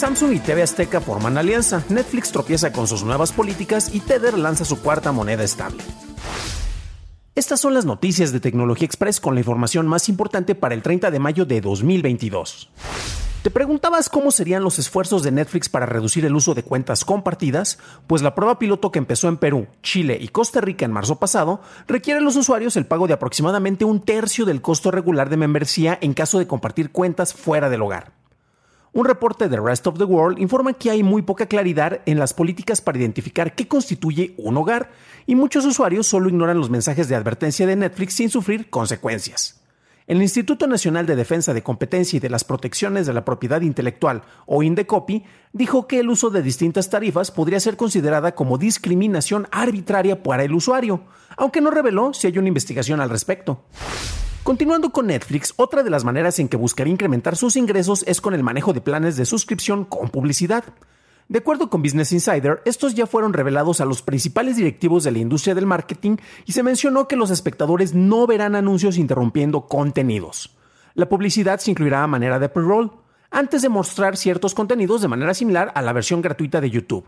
Samsung y TV Azteca forman alianza, Netflix tropieza con sus nuevas políticas y Tether lanza su cuarta moneda estable. Estas son las noticias de Tecnología Express con la información más importante para el 30 de mayo de 2022. ¿Te preguntabas cómo serían los esfuerzos de Netflix para reducir el uso de cuentas compartidas? Pues la prueba piloto que empezó en Perú, Chile y Costa Rica en marzo pasado requiere a los usuarios el pago de aproximadamente un tercio del costo regular de membresía en caso de compartir cuentas fuera del hogar. Un reporte de Rest of the World informa que hay muy poca claridad en las políticas para identificar qué constituye un hogar y muchos usuarios solo ignoran los mensajes de advertencia de Netflix sin sufrir consecuencias. El Instituto Nacional de Defensa de Competencia y de las Protecciones de la Propiedad Intelectual, o INDECOPI, dijo que el uso de distintas tarifas podría ser considerada como discriminación arbitraria para el usuario, aunque no reveló si hay una investigación al respecto. Continuando con Netflix, otra de las maneras en que buscaría incrementar sus ingresos es con el manejo de planes de suscripción con publicidad. De acuerdo con Business Insider, estos ya fueron revelados a los principales directivos de la industria del marketing y se mencionó que los espectadores no verán anuncios interrumpiendo contenidos. La publicidad se incluirá a manera de pre-roll, antes de mostrar ciertos contenidos de manera similar a la versión gratuita de YouTube.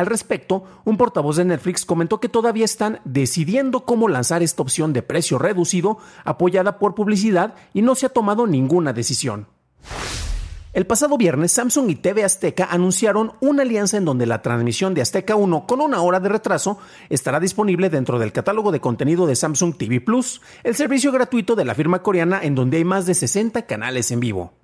Al respecto, un portavoz de Netflix comentó que todavía están decidiendo cómo lanzar esta opción de precio reducido apoyada por publicidad y no se ha tomado ninguna decisión. El pasado viernes, Samsung y TV Azteca anunciaron una alianza en donde la transmisión de Azteca 1 con una hora de retraso estará disponible dentro del catálogo de contenido de Samsung TV Plus, el servicio gratuito de la firma coreana en donde hay más de 60 canales en vivo.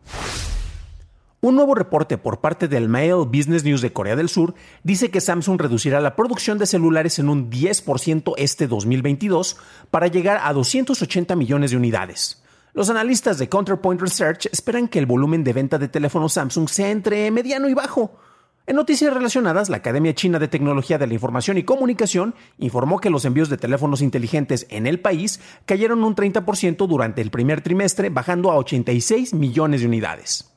Un nuevo reporte por parte del Mail Business News de Corea del Sur dice que Samsung reducirá la producción de celulares en un 10% este 2022 para llegar a 280 millones de unidades. Los analistas de Counterpoint Research esperan que el volumen de venta de teléfonos Samsung sea entre mediano y bajo. En noticias relacionadas, la Academia China de Tecnología de la Información y Comunicación informó que los envíos de teléfonos inteligentes en el país cayeron un 30% durante el primer trimestre, bajando a 86 millones de unidades.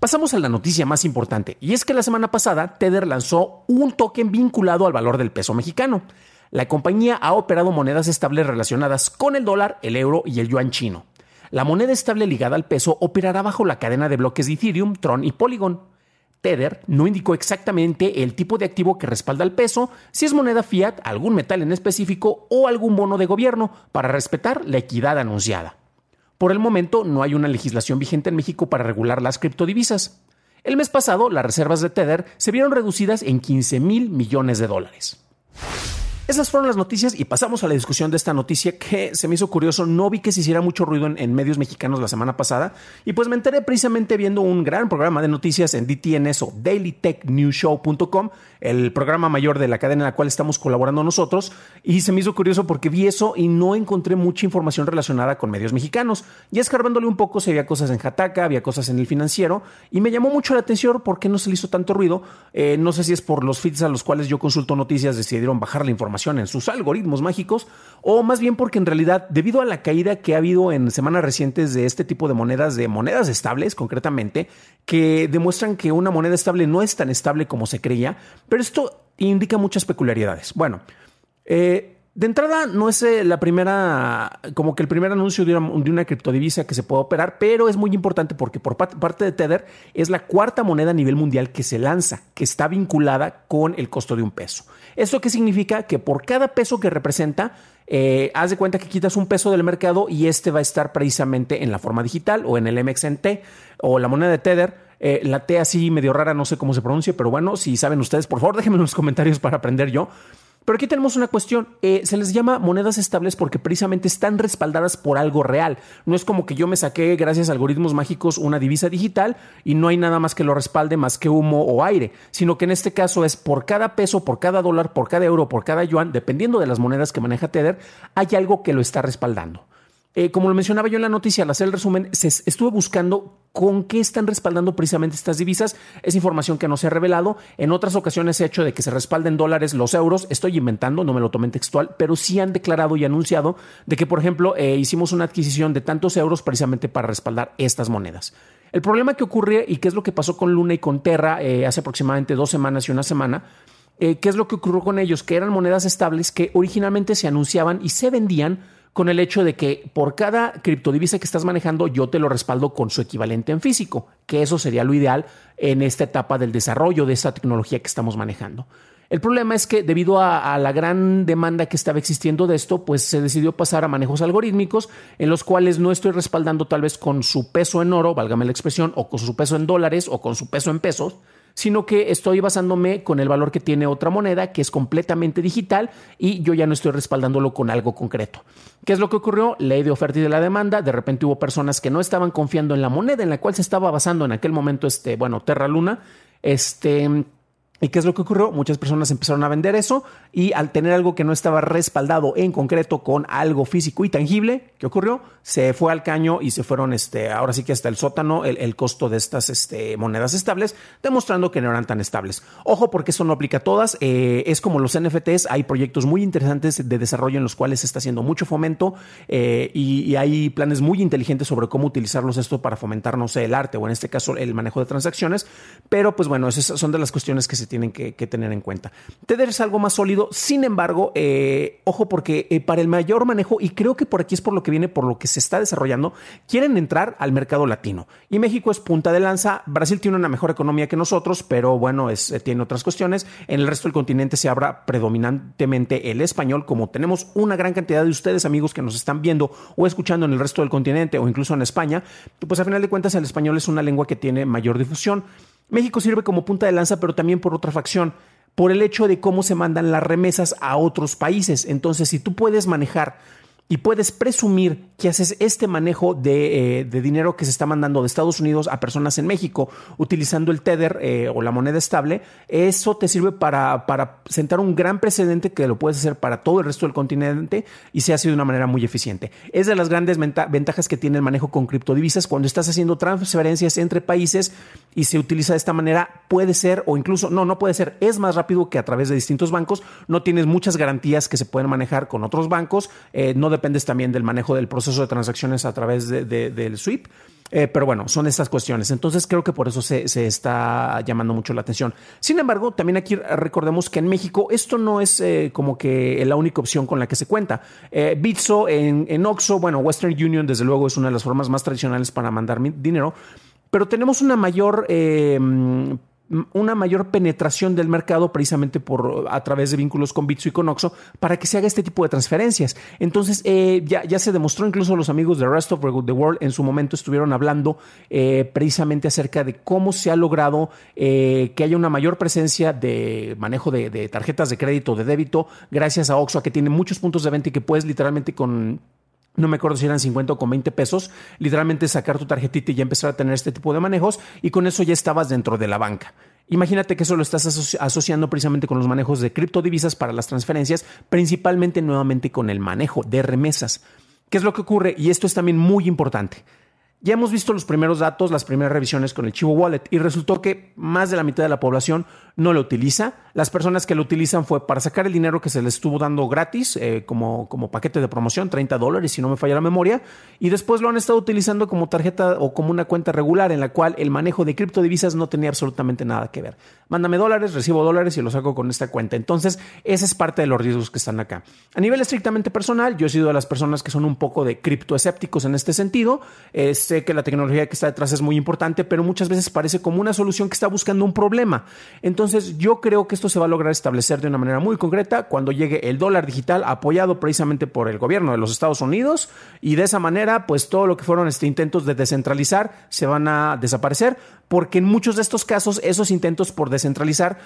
Pasamos a la noticia más importante, y es que la semana pasada Tether lanzó un token vinculado al valor del peso mexicano. La compañía ha operado monedas estables relacionadas con el dólar, el euro y el yuan chino. La moneda estable ligada al peso operará bajo la cadena de bloques de Ethereum, Tron y Polygon. Tether no indicó exactamente el tipo de activo que respalda el peso, si es moneda fiat, algún metal en específico o algún bono de gobierno, para respetar la equidad anunciada. Por el momento no hay una legislación vigente en México para regular las criptodivisas. El mes pasado, las reservas de Tether se vieron reducidas en 15 mil millones de dólares. Esas fueron las noticias y pasamos a la discusión de esta noticia que se me hizo curioso. No vi que se hiciera mucho ruido en, medios mexicanos la semana pasada y pues me enteré precisamente viendo un gran programa de noticias en DTNS o dailytechnewshow.com, el programa mayor de la cadena en la cual estamos colaborando nosotros y se me hizo curioso porque vi eso y no encontré mucha información relacionada con medios mexicanos. Y escarbándole un poco se veía cosas en Jataca, había cosas en el financiero y me llamó mucho la atención porque no se le hizo tanto ruido. Eh, no sé si es por los feeds a los cuales yo consulto noticias decidieron bajar la información en sus algoritmos mágicos, o más bien porque en realidad, debido a la caída que ha habido en semanas recientes de este tipo de monedas, de monedas estables concretamente, que demuestran que una moneda estable no es tan estable como se creía, pero esto indica muchas peculiaridades. Bueno, eh, de entrada, no es eh, la primera, como que el primer anuncio de una, criptodivisa que se puede operar, pero es muy importante porque por parte de Tether es la cuarta moneda a nivel mundial que se lanza, que está vinculada con el costo de un peso. ¿Esto qué significa? Que por cada peso que representa, eh, haz de cuenta que quitas un peso del mercado y este va a estar precisamente en la forma digital o en el MXNT o la moneda de Tether. Eh, la T así medio rara, no sé cómo se pronuncia, pero bueno, si saben ustedes, por favor déjenme en los comentarios para aprender yo. Pero aquí tenemos una cuestión. Eh, se les llama monedas estables porque precisamente están respaldadas por algo real. No es como que yo me saqué, gracias a algoritmos mágicos, una divisa digital y no hay nada más que lo respalde más que humo o aire, sino que en este caso es por cada peso, por cada dólar, por cada euro, por cada yuan, dependiendo de las monedas que maneja Tether, hay algo que lo está respaldando. Eh, como lo mencionaba yo en la noticia, al hacer el resumen, se estuve buscando con qué están respaldando precisamente estas divisas. Es información que no se ha revelado. En otras ocasiones he hecho de que se respalden dólares los euros. Estoy inventando, no me lo tomen textual, pero sí han declarado y anunciado de que, por ejemplo, eh, hicimos una adquisición de tantos euros precisamente para respaldar estas monedas. El problema que ocurre y qué es lo que pasó con Luna y con Terra eh, hace aproximadamente dos semanas y una semana, ¿qué es lo que ocurrió con ellos? Que eran monedas estables que originalmente se anunciaban y se vendían con el hecho de que por cada criptodivisa que estás manejando yo te lo respaldo con su equivalente en físico, que eso sería lo ideal en esta etapa del desarrollo de esta tecnología que estamos manejando. El problema es que debido a, la gran demanda que estaba existiendo de esto, pues se decidió pasar a manejos algorítmicos en los cuales no estoy respaldando tal vez con su peso en oro, válgame la expresión, o con su peso en dólares o con su peso en pesos, sino que estoy basándome con el valor que tiene otra moneda que es completamente digital y yo ya no estoy respaldándolo con algo concreto. ¿Qué es lo que ocurrió? Ley de oferta y de la demanda. De repente hubo personas que no estaban confiando en la moneda en la cual se estaba basando en aquel momento, este, bueno, Terra Luna, este ¿Y qué es lo que ocurrió? Muchas personas empezaron a vender eso y al tener algo que no estaba respaldado en concreto con algo físico y tangible, ¿qué ocurrió? Se fue al caño y se fueron, este, ahora sí que hasta el sótano, el, costo de estas este, monedas estables, demostrando que no eran tan estables. Ojo, porque eso no aplica a todas. Eh, es como los NFTs, hay proyectos muy interesantes de desarrollo en los cuales se está haciendo mucho fomento eh, y, hay planes muy inteligentes sobre cómo utilizarlos esto para fomentar, no sé, el arte o en este caso el manejo de transacciones. Pero pues bueno, esas son de las cuestiones que se tienen que, tener en cuenta. Tether es algo más sólido, sin embargo, eh, ojo porque eh, para el mayor manejo, y creo que por aquí es por lo que viene, por lo que se está desarrollando, quieren entrar al mercado latino. Y México es punta de lanza, Brasil tiene una mejor economía que nosotros, pero bueno, es, eh, tiene otras cuestiones. En el resto del continente se habla predominantemente el español, como tenemos una gran cantidad de ustedes, amigos, que nos están viendo o escuchando en el resto del continente o incluso en España, pues a final de cuentas el español es una lengua que tiene mayor difusión. México sirve como punta de lanza, pero también por otra facción, por el hecho de cómo se mandan las remesas a otros países. Entonces, si tú puedes manejar y puedes presumir que haces este manejo eh, de, dinero que se está mandando de Estados Unidos a personas en México utilizando el Tether eh, o la moneda estable, eso te sirve para, para, sentar un gran precedente que lo puedes hacer para todo el resto del continente y se hace de una manera muy eficiente. Es de las grandes ventajas que tiene el manejo con criptodivisas. Cuando estás haciendo transferencias entre países y se utiliza de esta manera, puede ser o incluso, no, no puede ser, es más rápido que a través de distintos bancos, no tienes muchas garantías que se pueden manejar con otros bancos, eh, no dependes también del manejo del proceso de transacciones a través del SWIP. Eh, pero bueno, son estas cuestiones. Entonces creo que por eso se, está llamando mucho la atención. Sin embargo, también aquí recordemos que en México esto no es eh, como que la única opción con la que se cuenta. Eh, Bitso en, en Oxo, bueno, Western Union desde luego es una de las formas más tradicionales para mandar dinero, pero tenemos una mayor una mayor penetración del mercado precisamente por a través de vínculos con Bitso y con Oxo para que se haga este tipo de transferencias. Entonces eh, ya, ya, se demostró, incluso los amigos de Rest of the World en su momento estuvieron hablando eh, precisamente acerca de cómo se ha logrado eh, que haya una mayor presencia de manejo de, de tarjetas de crédito, de débito, gracias a Oxo, que tiene muchos puntos de venta y que puedes literalmente con no me acuerdo si eran 50 o con 20 pesos, literalmente sacar tu tarjetita y ya empezar a tener este tipo de manejos y con eso ya estabas dentro de la banca. Imagínate que eso lo estás asociando precisamente con los manejos de criptodivisas para las transferencias, principalmente nuevamente con el manejo de remesas. ¿Qué es lo que ocurre? Y esto es también muy importante. Ya hemos visto los primeros datos, las primeras revisiones con el Chivo Wallet y resultó que más de la mitad de la población no lo utiliza. Las personas que lo utilizan fue para sacar el dinero que se les estuvo dando gratis eh, como, como paquete de promoción, 30 dólares si no me falla la memoria, y después lo han estado utilizando como tarjeta o como una cuenta regular en la cual el manejo de criptodivisas no tenía absolutamente nada que ver. Mándame dólares, recibo dólares y los saco con esta cuenta. Entonces, esa es parte de los riesgos que están acá. A nivel estrictamente personal, yo he sido de las personas que son un poco de criptoescépticos en este sentido. sé que la tecnología que está detrás es muy importante, pero muchas veces parece como una solución que está buscando un problema. Entonces, yo creo que esto se va a lograr establecer de una manera muy concreta cuando llegue el dólar digital apoyado precisamente por el gobierno de los Estados Unidos. Y de esa manera, pues todo lo que fueron este intentos de descentralizar se van a desaparecer, porque en muchos de estos casos esos intentos por descentralizar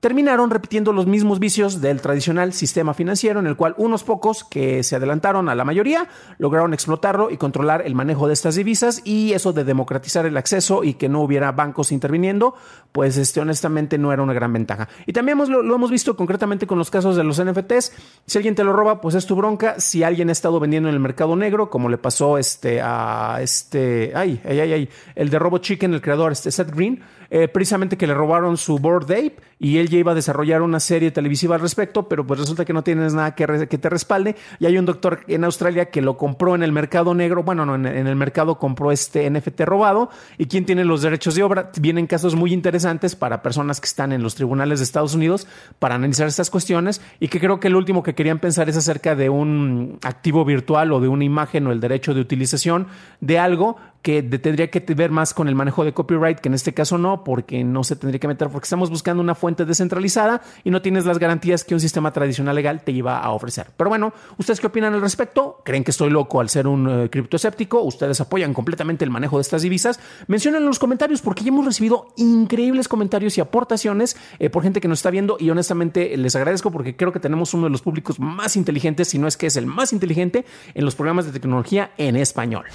terminaron repitiendo los mismos vicios del tradicional sistema financiero en el cual unos pocos que se adelantaron a la mayoría lograron explotarlo y controlar el manejo de estas divisas y eso de democratizar el acceso y que no hubiera bancos interviniendo, pues este, honestamente no era una gran ventaja. Y también lo, lo hemos visto concretamente con los casos de los NFTs. Si alguien te lo roba, pues es tu bronca. Si alguien ha estado vendiendo en el mercado negro, como le pasó este, a este, ay, ay, ay, ay, el de Robo Chicken, el creador, este Seth Green, eh, precisamente que le robaron su Board Ape y él ya iba a desarrollar una serie televisiva al respecto, pero pues resulta que no tienes nada que, que te respalde. Y hay un doctor en Australia que lo compró en el mercado negro, bueno, no, en, el mercado compró este NFT robado. ¿Y quién tiene los derechos de obra? Vienen casos muy interesantes para personas que están en los tribunales de Estados Unidos para analizar estas cuestiones y que creo que el último que querían pensar es acerca de un activo virtual o de una imagen o el derecho de utilización de algo que tendría que ver más con el manejo de copyright, que en este caso no, porque no se tendría que meter, porque estamos buscando una fuente descentralizada y no tienes las garantías que un sistema tradicional legal te iba a ofrecer. Pero bueno, ¿ustedes qué opinan al respecto? ¿Creen que estoy loco al ser un uh, criptoescéptico? ¿Ustedes apoyan completamente el manejo de estas divisas? Mencionen en los comentarios, porque ya hemos recibido increíbles comentarios y aportaciones eh, por gente que nos está viendo y honestamente les agradezco porque creo que tenemos uno de los públicos más inteligentes, si no es que es el más inteligente, en los programas de tecnología en español.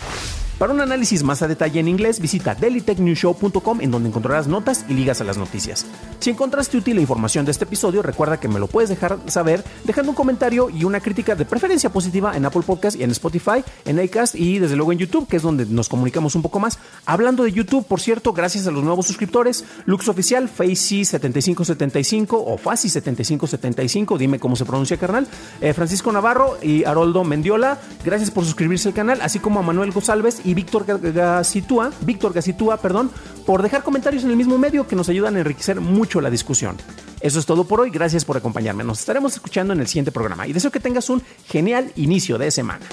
Para un análisis más a detalle en inglés, visita dailytechnewshow.com en donde encontrarás notas y ligas a las noticias. Si encontraste útil la información de este episodio, recuerda que me lo puedes dejar saber dejando un comentario y una crítica de preferencia positiva en Apple Podcast y en Spotify, en Acast y desde luego en YouTube, que es donde nos comunicamos un poco más. Hablando de YouTube, por cierto, gracias a los nuevos suscriptores, Lux Oficial, Facey7575 o Faci7575, dime cómo se pronuncia carnal, eh, Francisco Navarro y Haroldo Mendiola, gracias por suscribirse al canal, así como a Manuel González y Víctor Gasitúa, Víctor Gasitúa, perdón, por dejar comentarios en el mismo medio que nos ayudan a enriquecer mucho la discusión. Eso es todo por hoy, gracias por acompañarme. Nos estaremos escuchando en el siguiente programa y deseo que tengas un genial inicio de semana.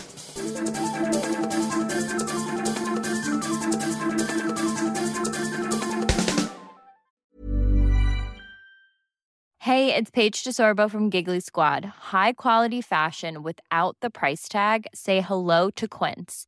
Hey, it's Paige DeSorbo from Giggly Squad. High quality fashion without the price tag. Say hello to Quince.